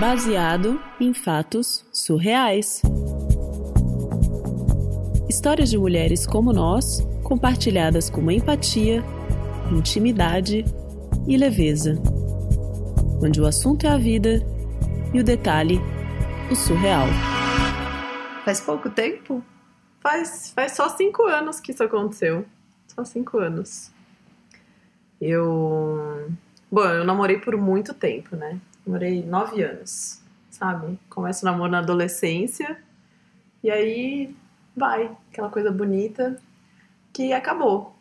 baseado em fatos surreais. Histórias de mulheres como nós, compartilhadas com empatia, intimidade e leveza. Onde o assunto é a vida e o detalhe, o surreal. Faz pouco tempo? Faz, faz só cinco anos que isso aconteceu. Só cinco anos. Eu. Bom, eu namorei por muito tempo, né? Namorei nove anos, sabe? Começo o namoro na adolescência e aí vai, aquela coisa bonita que acabou.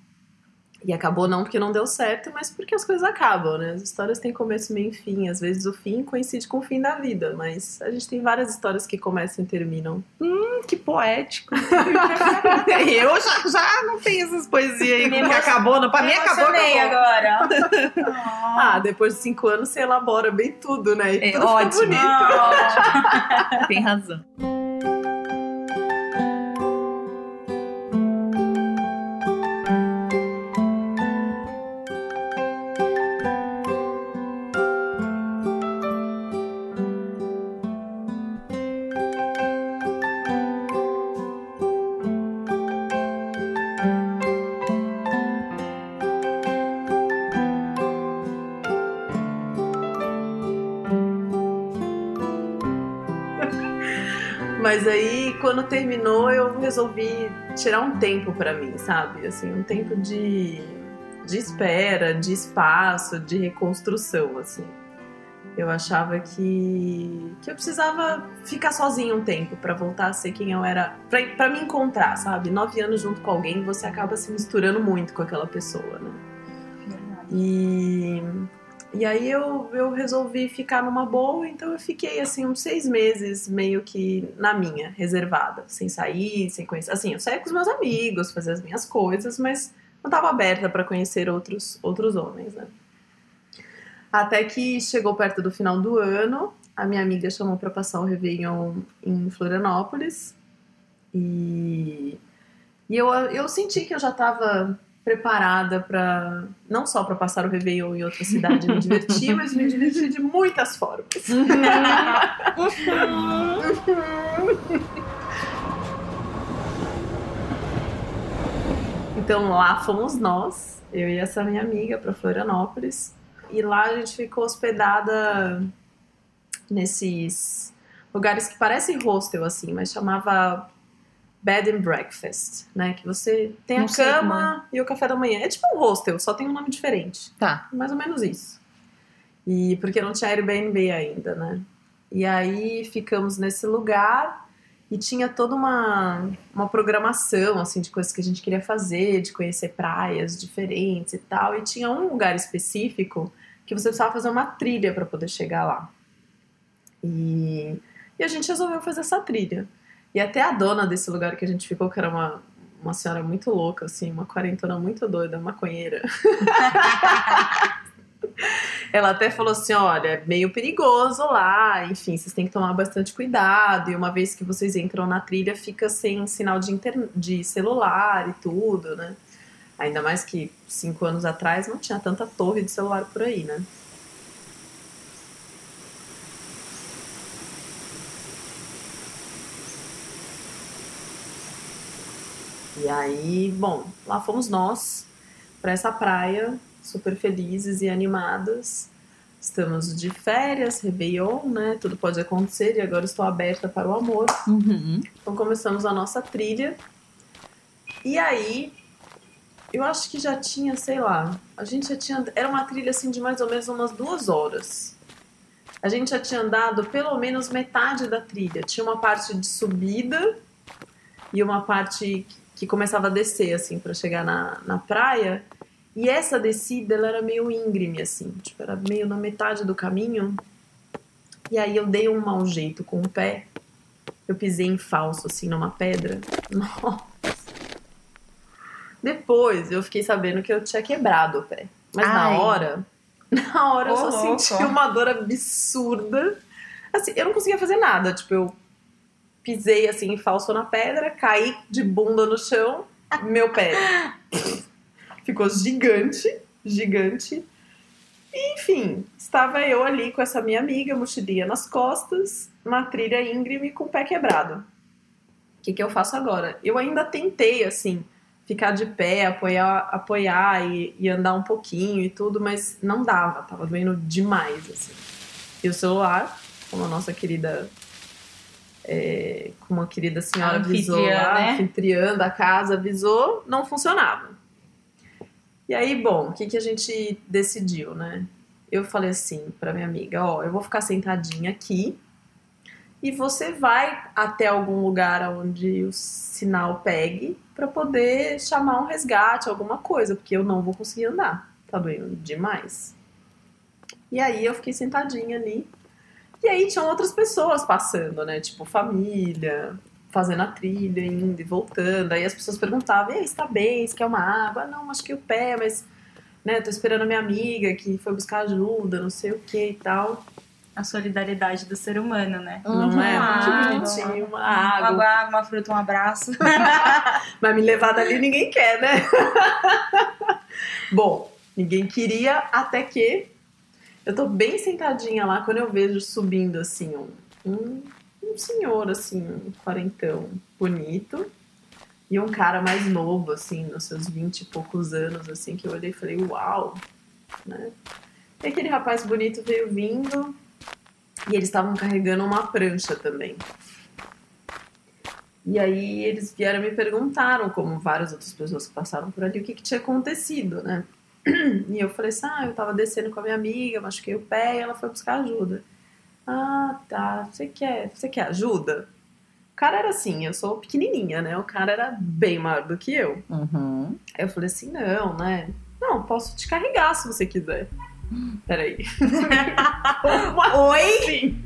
E acabou não porque não deu certo, mas porque as coisas acabam, né? As histórias têm começo, meio e fim. Às vezes o fim coincide com o fim da vida, mas a gente tem várias histórias que começam e terminam. Hum, que poético. eu já, já não tenho essas poesias aí que acabou, não. Pra mim acabou, acabou. agora. ah, depois de cinco anos você elabora bem tudo, né? E é, tudo ótimo. bonito. Oh. tem razão. Quando terminou, eu resolvi tirar um tempo para mim, sabe? Assim, um tempo de, de espera, de espaço, de reconstrução, assim. Eu achava que, que eu precisava ficar sozinha um tempo para voltar a ser quem eu era, para me encontrar, sabe? Nove anos junto com alguém, você acaba se misturando muito com aquela pessoa, né? E e aí eu, eu resolvi ficar numa boa, então eu fiquei assim uns seis meses meio que na minha, reservada, sem sair, sem conhecer. Assim, eu saía com os meus amigos, fazia as minhas coisas, mas não estava aberta para conhecer outros, outros homens, né? Até que chegou perto do final do ano, a minha amiga chamou para passar o Réveillon em Florianópolis. E, e eu, eu senti que eu já estava preparada para não só para passar o Réveillon em outra cidade e me divertir, mas me divertir de muitas formas. então lá fomos nós, eu e essa minha amiga para Florianópolis, e lá a gente ficou hospedada nesses lugares que parecem hostel assim, mas chamava Bed and Breakfast, né? Que você tem a cama e o café da manhã. É tipo um hostel, só tem um nome diferente. Tá. Mais ou menos isso. E porque não tinha Airbnb ainda, né? E aí ficamos nesse lugar e tinha toda uma, uma programação, assim, de coisas que a gente queria fazer, de conhecer praias diferentes e tal. E tinha um lugar específico que você precisava fazer uma trilha para poder chegar lá. E, e a gente resolveu fazer essa trilha. E até a dona desse lugar que a gente ficou, que era uma, uma senhora muito louca, assim, uma quarentona muito doida, maconheira. Ela até falou assim: olha, é meio perigoso lá, enfim, vocês têm que tomar bastante cuidado. E uma vez que vocês entram na trilha, fica sem sinal de, inter... de celular e tudo, né? Ainda mais que cinco anos atrás não tinha tanta torre de celular por aí, né? E aí, bom, lá fomos nós para essa praia, super felizes e animadas. Estamos de férias, Réveillon, né? Tudo pode acontecer e agora estou aberta para o amor. Uhum. Então começamos a nossa trilha. E aí, eu acho que já tinha, sei lá, a gente já tinha. Era uma trilha assim de mais ou menos umas duas horas. A gente já tinha andado pelo menos metade da trilha. Tinha uma parte de subida e uma parte que começava a descer, assim, para chegar na, na praia. E essa descida, ela era meio íngreme, assim, tipo, era meio na metade do caminho. E aí eu dei um mau jeito com o pé. Eu pisei em falso, assim, numa pedra. Nossa. Depois eu fiquei sabendo que eu tinha quebrado o pé. Mas Ai. na hora, na hora eu só louco. senti uma dor absurda. Assim, eu não conseguia fazer nada. Tipo, eu pisei assim, falso na pedra, caí de bunda no chão, meu pé ficou gigante, gigante. Enfim, estava eu ali com essa minha amiga, mochilinha nas costas, uma trilha íngreme com o pé quebrado. O que, que eu faço agora? Eu ainda tentei, assim, ficar de pé, apoiar, apoiar e, e andar um pouquinho e tudo, mas não dava, tava doendo demais, assim. E o celular, como a nossa querida é, como a querida senhora avisou lá, né? anfitriã da casa avisou, não funcionava. E aí, bom, o que, que a gente decidiu, né? Eu falei assim pra minha amiga, ó, eu vou ficar sentadinha aqui e você vai até algum lugar onde o sinal pegue pra poder chamar um resgate, alguma coisa, porque eu não vou conseguir andar. Tá doendo demais. E aí eu fiquei sentadinha ali. E aí tinham outras pessoas passando, né? Tipo, família, fazendo a trilha, indo e voltando. Aí as pessoas perguntavam, e aí, está bem? Você quer uma água? Ah, não, acho que o pé, mas... Né, tô esperando a minha amiga que foi buscar ajuda, não sei o que e tal. A solidariedade do ser humano, né? Não é? Ah, Muito bonitinho, uma Uma água. água, uma fruta, um abraço. Mas me levar dali ninguém quer, né? Bom, ninguém queria até que eu tô bem sentadinha lá quando eu vejo subindo assim um, um, um senhor assim, um quarentão bonito e um cara mais novo assim, nos seus vinte e poucos anos assim, que eu olhei e falei, uau, né? E aquele rapaz bonito veio vindo e eles estavam carregando uma prancha também. E aí eles vieram me perguntaram, como várias outras pessoas que passaram por ali, o que, que tinha acontecido, né? E eu falei assim, ah, eu tava descendo com a minha amiga, machuquei o pé e ela foi buscar ajuda. Ah, tá, você quer, você quer ajuda? O cara era assim, eu sou pequenininha, né? O cara era bem maior do que eu. Uhum. Aí eu falei assim, não, né? Não, posso te carregar se você quiser. Peraí. Oi? assim?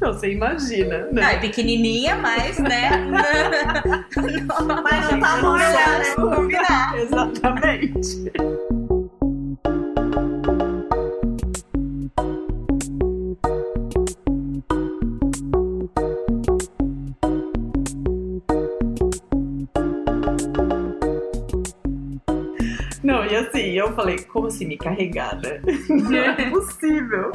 Não, você imagina, Não, né? é pequenininha, mas, né? Mas não tá combinar, né? combinar. Exatamente. Não, e assim, eu falei, como assim me carregar, né? Não é possível.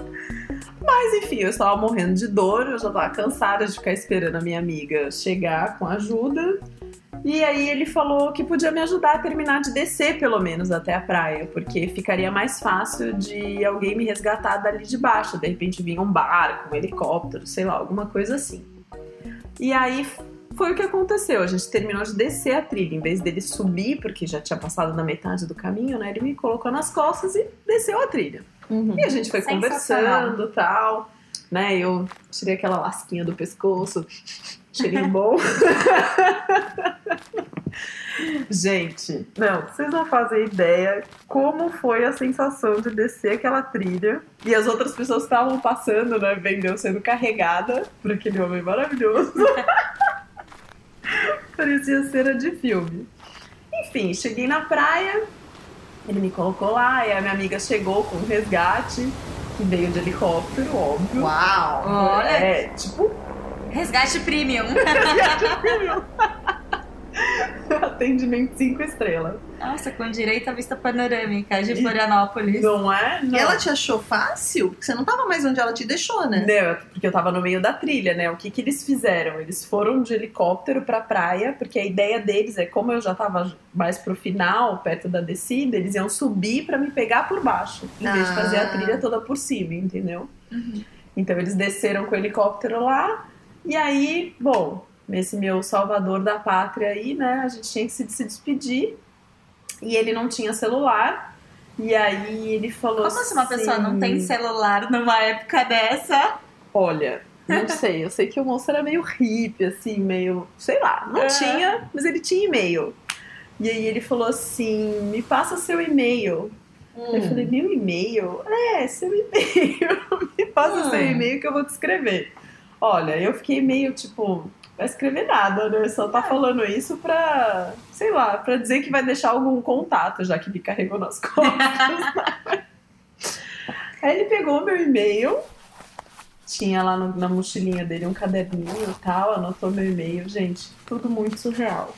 Mas enfim, eu estava morrendo de dor, eu já estava cansada de ficar esperando a minha amiga chegar com ajuda. E aí ele falou que podia me ajudar a terminar de descer, pelo menos, até a praia, porque ficaria mais fácil de alguém me resgatar dali de baixo. De repente vinha um barco, um helicóptero, sei lá, alguma coisa assim. E aí foi o que aconteceu. A gente terminou de descer a trilha. Em vez dele subir, porque já tinha passado da metade do caminho, né? Ele me colocou nas costas e desceu a trilha. Uhum. E a gente foi conversando e tal, né? Eu tirei aquela lasquinha do pescoço, cheirinho bom. gente, não, vocês não fazem ideia como foi a sensação de descer aquela trilha. E as outras pessoas estavam passando, né? Vendo eu sendo carregada por aquele homem maravilhoso. Parecia cena de filme. Enfim, cheguei na praia, ele me colocou lá, e a minha amiga chegou com um resgate, que veio de helicóptero, óbvio. Uau! Olha, É, tipo, resgate premium. atendimento cinco estrelas. Nossa, com direito à vista panorâmica de Florianópolis. Não é? Não. E ela te achou fácil? Porque você não tava mais onde ela te deixou, né? Não, porque eu tava no meio da trilha, né? O que que eles fizeram? Eles foram de helicóptero pra praia, porque a ideia deles é, como eu já tava mais pro final, perto da descida, eles iam subir pra me pegar por baixo, em vez de fazer a Ah. trilha toda por cima, entendeu? Então eles desceram com o helicóptero lá, e aí, bom, nesse meu salvador da pátria aí, né, a gente tinha que se, se despedir, e ele não tinha celular, e aí ele falou Como assim uma pessoa não assim, tem celular numa época dessa? Olha, não sei, eu sei que o moço era meio hippie, assim, meio, sei lá, não É. tinha, mas ele tinha e-mail. E aí ele falou assim, me passa seu e-mail. Hum. Eu falei, meu e-mail? É, seu e-mail. me passa Hum. seu e-mail que eu vou te escrever. Olha, eu fiquei meio tipo, vai escrever nada, né? Só tá falando isso pra, sei lá, pra dizer que vai deixar algum contato, já que me carregou nas costas. Aí ele pegou meu e-mail, tinha lá no- na mochilinha dele um caderninho e tal, anotou meu e-mail. Gente, tudo muito surreal.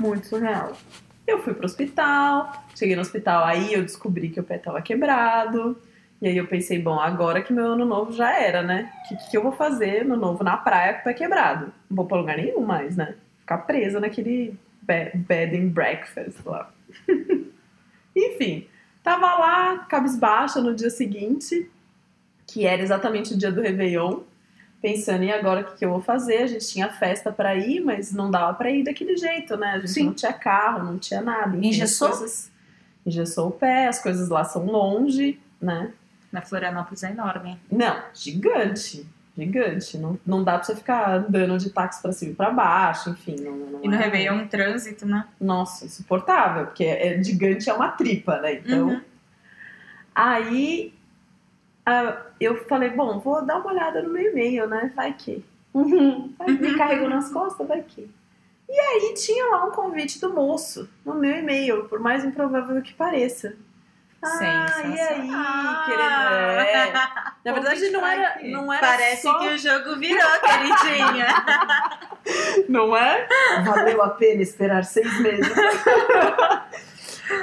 Muito surreal. Eu fui pro hospital, cheguei no hospital, aí eu descobri que o pé tava quebrado. E aí eu pensei, bom, agora que meu ano novo já era, né? O que, que eu vou fazer no novo na praia com o pé quebrado? Não vou pra lugar nenhum mais, né? Ficar presa naquele be- bed and breakfast lá. Enfim, tava lá, cabisbaixa no dia seguinte, que era exatamente o dia do Réveillon, pensando, e agora o que, que eu vou fazer? A gente tinha festa pra ir, mas não dava pra ir daquele jeito, né? A gente Sim. não tinha carro, não tinha nada. Enfim, Engessou? coisas- Engessou o pé, as coisas lá são longe, né? Na Florianópolis é enorme. Não, gigante. Gigante. Não, não dá pra você ficar andando de táxi pra cima e pra baixo, enfim. Não, não E no é- Réveillon, um trânsito, né? Nossa, insuportável, porque é gigante é uma tripa, né? Então. Uhum. Aí ah, eu falei, bom, vou dar uma olhada no meu e-mail, né? Vai que. Vai, me carregou nas costas, vai que. E aí tinha lá um convite do moço no meu e-mail, por mais improvável que pareça. Ah, e aí, querendo. É. Na verdade, não era, não era Parece só... que o jogo virou, queridinha. Não é? Valeu a pena esperar seis meses.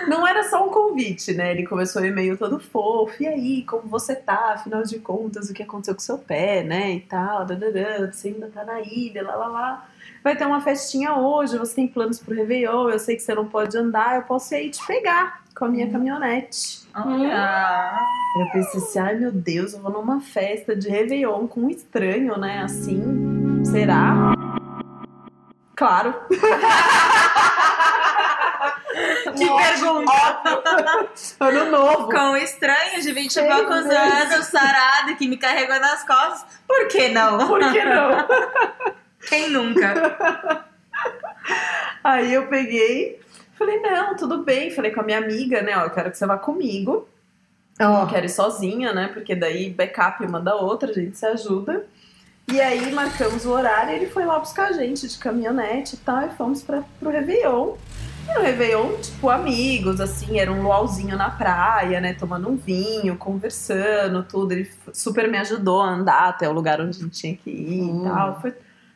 Não era só um convite, né? Ele começou o e-mail todo fofo. E aí, como você tá? Afinal de contas, o que aconteceu com seu pé, né? E tal. dadadã, Você ainda tá na ilha, lá, lá, lá. Vai ter uma festinha hoje, você tem planos pro Réveillon. Eu sei que você não pode andar, eu posso ir aí te pegar com a minha caminhonete. Olha. Eu pensei assim, ai meu Deus, eu vou numa festa de Réveillon com um estranho, né? Assim, será? Claro. Que pergunta! Ano novo. Com estranhos de 20 e poucos anos, sarado, que me carregou nas costas. Por que não? Por que não? Quem nunca? Aí eu peguei, falei, não, tudo bem. Falei com a minha amiga, né? Ó, eu quero que você vá comigo. Não quero ir sozinha, né? Porque daí backup manda outra, a gente se ajuda. E aí marcamos o horário e ele foi lá buscar a gente de caminhonete e tal, e fomos pra, pro Réveillon. E no Réveillon, tipo, amigos, assim, era um luauzinho na praia, né? Tomando um vinho, conversando, tudo. Ele super me ajudou a andar até o lugar onde a gente tinha que ir Hum. e tal. Foi,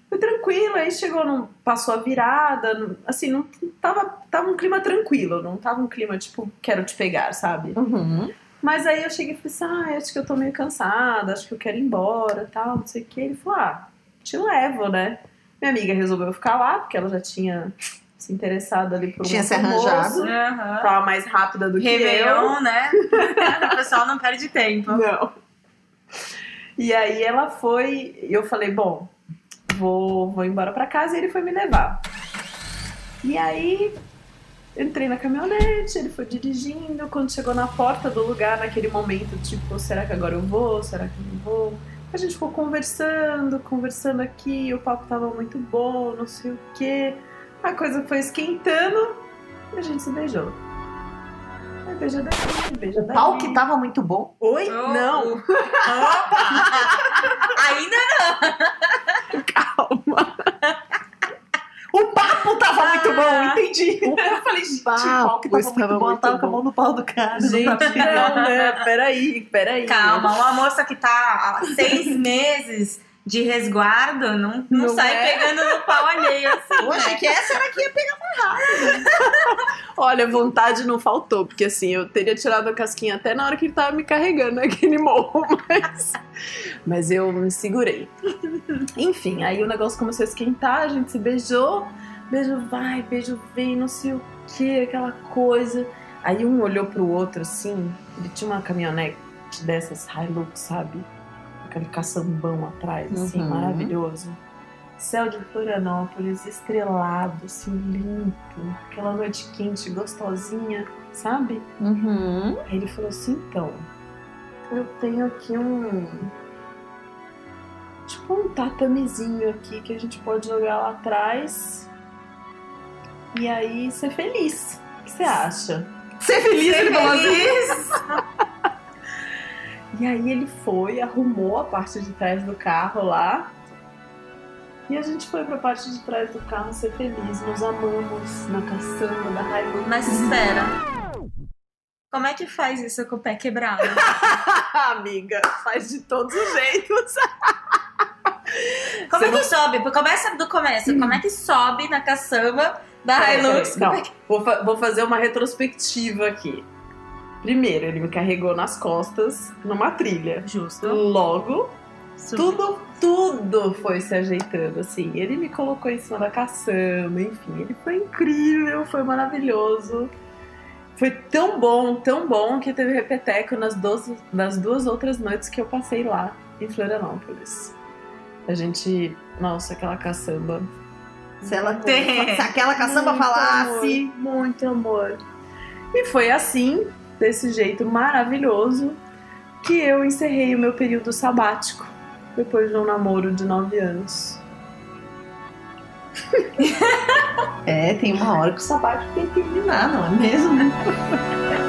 foi tranquilo, aí chegou, no, passou a virada, assim, não tava, tava um clima tranquilo, não tava um clima tipo, quero te pegar, sabe? Uhum. Mas aí eu cheguei e falei assim, ah, acho que eu tô meio cansada, acho que eu quero ir embora tal, não sei o que. Ele falou, ah, te levo, né? Minha amiga resolveu ficar lá, porque ela já tinha se interessado ali por um Tinha se arranjado. Aham. Tava mais rápida do que eu. Réveillon, né? o pessoal não perde tempo. Não. E aí ela foi, e eu falei, bom, vou, vou embora pra casa e ele foi me levar. E aí entrei na caminhonete, ele foi dirigindo, quando chegou na porta do lugar, naquele momento, tipo, será que agora eu vou? Será que eu não vou? A gente ficou conversando, conversando aqui, o papo tava muito bom, não sei o quê. A coisa foi esquentando e a gente se beijou. Aí beija daqui, beija O dali. pau que tava muito bom. Oi? Oh, Não. Opa! Ainda calma. O papo tava muito bom, Ah. entendi. Eu falei, gente, o pau que papo tava muito bom. Muito tava com a mão no pau do cara. Gente, não não, né? Peraí, peraí. Calma, uma moça que tá há seis meses de resguardo não, não, Não sai é? pegando no pau alheio assim. Eu achei né? que essa era que ia pegar. Olha, vontade não faltou, porque assim, eu teria tirado a casquinha até na hora que ele tava me carregando naquele morro, mas, mas eu me segurei. Enfim, aí o negócio começou a esquentar, a gente se beijou, beijo vai, beijo vem, não sei o que, aquela coisa. Aí um olhou pro outro assim, ele tinha uma caminhonete dessas Hilux, sabe? Aquele caçambão atrás, assim, Uhum. maravilhoso. Céu de Florianópolis, estrelado, assim, limpo. Aquela noite quente, gostosinha, sabe? Uhum. Aí ele falou assim, então, eu tenho aqui um... Tipo um tatamezinho aqui que a gente pode jogar lá atrás. E aí ser feliz. O que você acha? Ser feliz, Ser ele falou assim. E aí ele foi, arrumou a parte de trás do carro lá. E a gente foi pra parte de trás do carro ser feliz. Nos amamos na caçamba da Hilux. Mas espera. Como é que faz isso com o pé quebrado? Amiga, faz de todos os jeitos. Como Você é que sobe? Começa do começo. Como é que sobe na caçamba Da Hilux. não. Vou, fa- vou fazer uma retrospectiva aqui. Primeiro, ele me carregou nas costas numa trilha. Justo. Logo, Super. tudo, tudo foi se ajeitando, assim. Ele me colocou em cima da caçamba, enfim. Ele foi incrível, foi maravilhoso. Foi tão bom, tão bom que teve repeteco nas duas, nas duas outras noites que eu passei lá em Florianópolis. A gente, nossa, aquela caçamba. Se, ela, Tem. se aquela caçamba Muito falasse. amor, muito amor. E foi assim, desse jeito maravilhoso, que eu encerrei o meu período sabático depois de um namoro de nove anos. É, tem uma hora que o sabático tem que terminar, não é mesmo?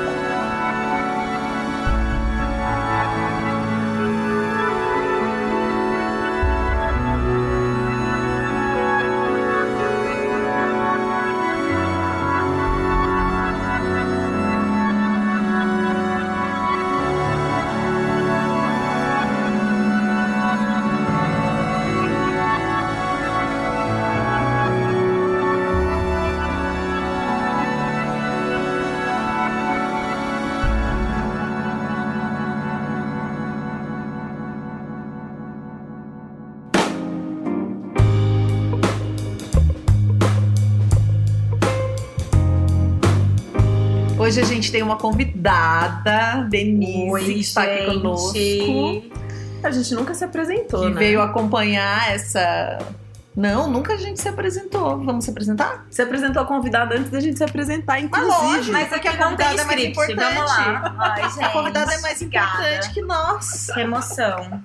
Hoje a gente tem uma convidada, Denise, que está aqui conosco. A gente nunca se apresentou, Que né? veio acompanhar essa. Não, nunca a gente se apresentou. Vamos se apresentar? Se apresentou a convidada antes da gente se apresentar, inclusive. lógico, Mas aqui a não tem convidada é mais importante. Vamos lá. Ai, gente. A convidada é mais obrigada. importante que nós. Que emoção.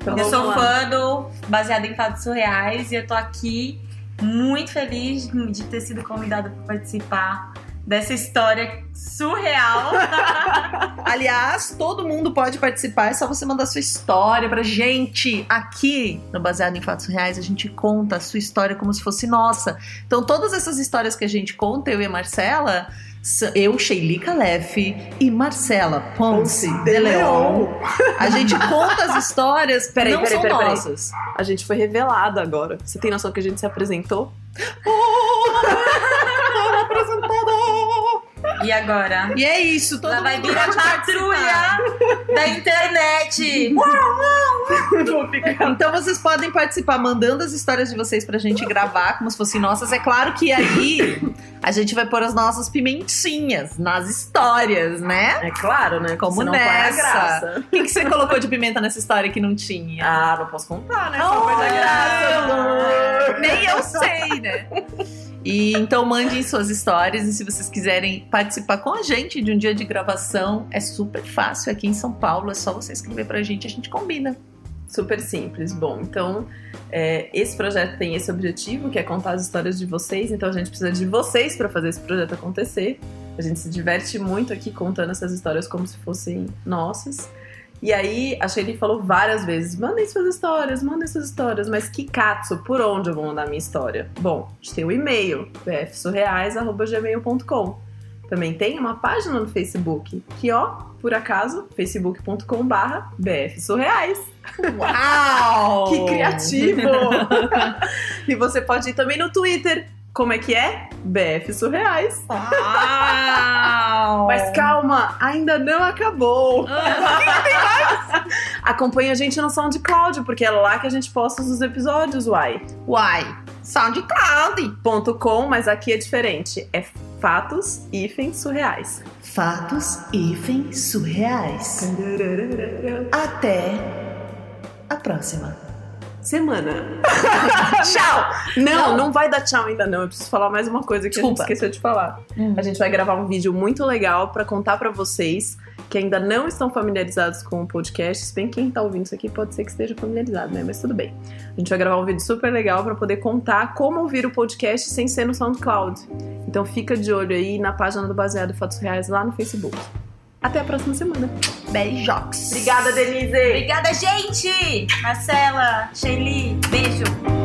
Então, eu sou lá. fã do Baseado em Fatos Surreais e eu tô aqui muito feliz de ter sido convidada para participar dessa história surreal. Aliás, todo mundo pode participar, é só você mandar sua história pra gente. Aqui no Baseado em Fatos Reais, a gente conta a sua história como se fosse nossa. Então, todas essas histórias que a gente conta, eu e a Marcela, eu, Sheili Calef e Marcela Ponce de Leon, a gente conta as histórias, Peraí, não peraí, são peraí, peraí. nossas. A gente foi revelado agora. Você tem noção que a gente se apresentou? E agora? E é isso, todo Ela vai mundo vir a patrulha da internet. Então vocês podem participar mandando as histórias de vocês pra gente gravar como se fossem nossas. É claro que aí a gente vai pôr as nossas pimentinhas nas histórias, né? É claro, né? Como Senão nessa? O que, que você colocou de pimenta nessa história que não tinha? Ah, não posso contar, né? Oh, Só coisa graça. Nem eu sei, né? E então mandem suas histórias e se vocês quiserem participar com a gente de um dia de gravação, é super fácil aqui em São Paulo, é só você escrever pra gente, a gente combina. Super simples. Bom, então é, esse projeto tem esse objetivo, que é contar as histórias de vocês. Então a gente precisa de vocês para fazer esse projeto acontecer. A gente se diverte muito aqui contando essas histórias como se fossem nossas. E aí a Shelly falou várias vezes: mandem suas histórias, mandem suas histórias. Mas que katsu, por onde eu vou mandar minha história? Bom, a gente tem o e-mail, bfsurreais.gmail.com. Também tem uma página no Facebook, que ó, por acaso, facebook.com/barra bfsurreais. Uau! Que criativo! e você pode ir também no Twitter. Como é que é? BF Surreais. Uau! Mas calma, ainda não acabou. Acompanhe a gente no SoundCloud, porque é lá que a gente posta os episódios, uai. Uai, SoundCloud. Ponto .com, mas aqui é diferente. É fatos hífen surreais. Fatos hífen surreais. Até a próxima. Semana. tchau! Não, não, vai dar tchau ainda não. Eu preciso falar mais uma coisa que Desculpa. a gente esqueceu de falar. A gente vai gravar um vídeo muito legal pra contar pra vocês que ainda não estão familiarizados com o podcast. Se bem que quem tá ouvindo isso aqui pode ser que esteja familiarizado, né? Mas tudo bem. A gente vai gravar um vídeo super legal pra poder contar como ouvir o podcast sem ser no SoundCloud. Então fica de olho aí na página do Baseado em Fatos Reais lá no Facebook. Até a próxima semana. Beijox. Obrigada, Denise! Obrigada, gente! Marcela, Shelly, beijo.